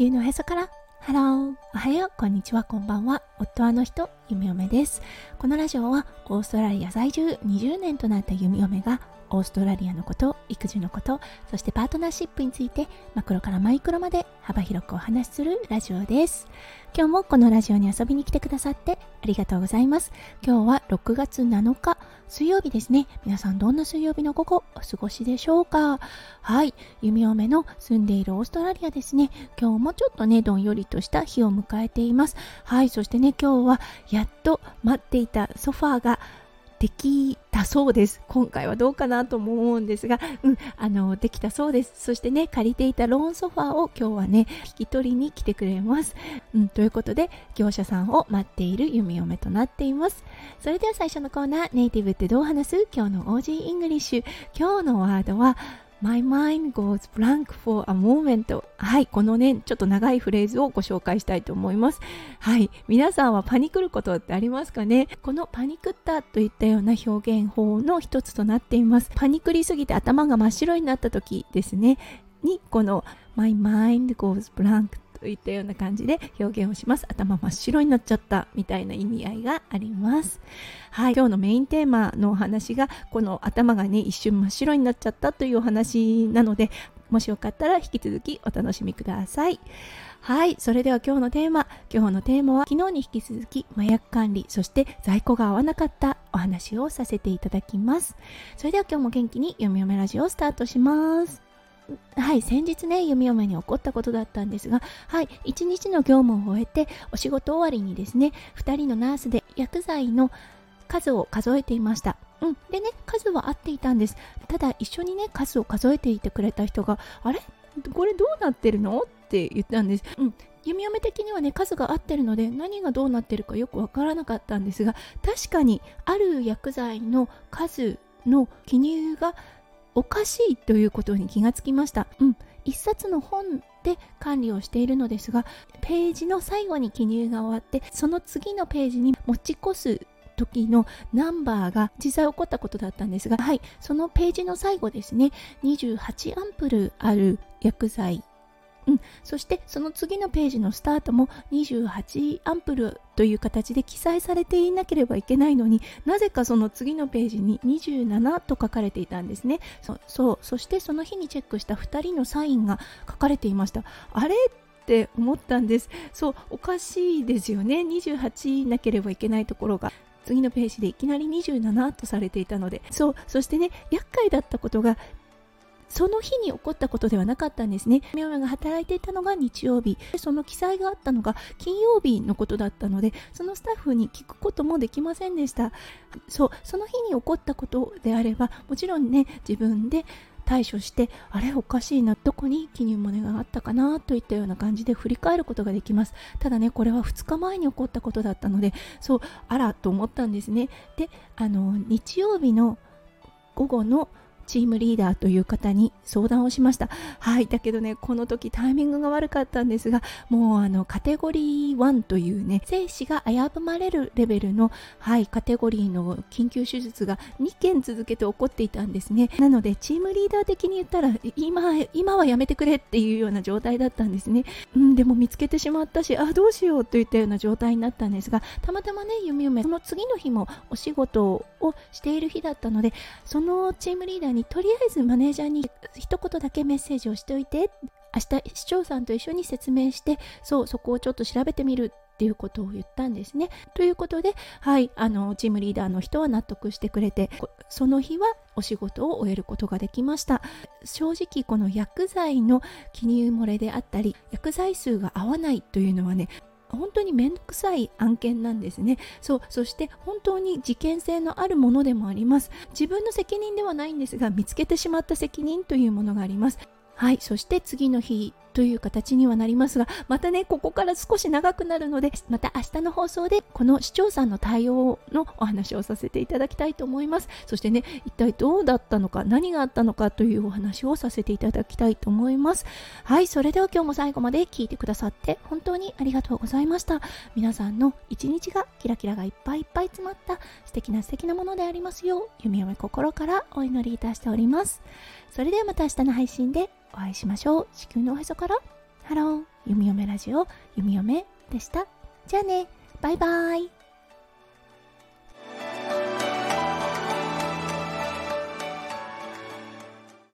球のへそから。ハローおはよう。こんにちは。こんばんは。夫はの人。ゆみよめです。このラジオはオーストラリア在住。20年となった弓嫁がオーストラリアのこと育児のことそしてパートナーシップについてマクロからマイクロまで幅広くお話しするラジオです。今日もこのラジオに遊びに来てくださってありがとうございます。今日は6月7日水曜日ですね。皆さんどんな水曜日の午後お過ごしでしょうか？はい。弓嫁の住んでいるオーストラリアですね。今日もちょっとねどんよりとした日を迎えています。はい。そしてね今日はやっと待っていたソファーができたそうです。今回はどうかなとも思うんですが、うん、あの、できたそうです。そしてね、借りていたローンソファーを今日はね、引き取りに来てくれます。うん、ということで、業者さんを待っている弓嫁となっています。それでは最初のコーナー、ネイティブってどう話す？今日の Aussie English。今日のワードは、My mind goes blank for a moment. はいこのねちょっと長いフレーズをご紹介したいと思います。はい皆さんはパニクることってありますかね？このパニクったといったような表現法の一つとなっています。パニクりすぎて頭が真っ白になった時ですね。にこの My mind goes blank といったような感じで表現をします。頭真っ白になっちゃったみたいな意味合いがあります。はい。今日のメインテーマのお話がこの頭がね一瞬真っ白になっちゃったというお話なのでもしよかったら引き続きお楽しみください。はい。それでは今日のテーマ。今日のテーマは昨日に引き続き麻薬管理そして在庫が合わなかったお話をさせていただきます。それでは今日も元気に読み読めラジオをスタートします。はい、先日ね、弓嫁に起こったことだったんですが、はい、一日の業務を終えて、お仕事終わりにですね、2人のナースで薬剤の数を数えていました。うん、でね、数は合っていたんです。ただ、一緒にね、数を数えていてくれた人が、あれ？これどうなってるの？って言ったんです。うん、弓嫁的にはね数が合ってるので何がどうなってるかよくわからなかったんですが確かにある薬剤の数の記入がおかしいということに気がつきました。うん、一冊の本で管理をしているのですが、ページの最後に記入が終わって、その次のページに持ち越す時のナンバーが実際起こったことだったんですが、はい、そのページの最後ですね、28アンプルある薬剤うん、そしてその次のページのスタートも28アンプルという形で記載されていなければいけないのになぜかその次のページに27と書かれていたんですね。そう。そしてその日にチェックした2人のサインが書かれていました。あれ？って思ったんです。そう。おかしいですよね。28なければいけないところが。次のページでいきなり27とされていたので。そう。そしてね厄介だったことがその日に起こったことではなかったんですね。みょが働いていたのが日曜日、その記載があったのが金曜日のことだったので、そのスタッフに聞くこともできませんでした。そう、その日に起こったことであれば、もちろんね、自分で対処してあれおかしいなどこに記入漏れがあったかなといったような感じで振り返ることができますただねこれは2日前に起こったことだったのでそうあらと思ったんですねであの日曜日の午後のチームリーダーという方に相談をしました。はい、だけどね、この時タイミングが悪かったんですが、もうあのカテゴリー1というね、生死が危ぶまれるレベルの、はい、カテゴリーの緊急手術が2件続けて起こっていたんですね。なので、チームリーダー的に言ったら、今、今はやめてくれっていうような状態だったんですね。うん、でも見つけてしまったし、あ、どうしようといったような状態になったんですが、たまたまね、弓嫁、その次の日もお仕事をしている日だったので、そのチームリーダーににとりあえずマネージャーに一言だけメッセージをしておいて明日市長さんと一緒に説明してそうそこをちょっと調べてみるっていうことを言ったんですね。ということで、はい、あのチームリーダーの人は納得してくれてその日はお仕事を終えることができました正直この薬剤の記入漏れであったり薬剤数が合わないというのはね本当に面倒くさい案件なんですね。そうそして本当に事件性のあるものでもあります。自分の責任ではないんですが見つけてしまった責任というものがあります。はいそして次の日。という形にはなりますがまたねここから少し長くなるのでまた明日の放送でこの市長さんの対応のお話をさせていただきたいと思います。そしてね一体どうだったのか何があったのかというお話をさせていただきたいと思います。はいそれでは今日も最後まで聞いてくださって本当にありがとうございました。皆さんの一日がキラキラがいっぱいいっぱい詰まった素敵な素敵なものでありますようゆみよめ心からお祈りいたしております。それではまた明日の配信でお会いしましょう。地球のおへそからハロー、ゆみよめラジオ、ゆみよめでした。じゃあね、バイバイ。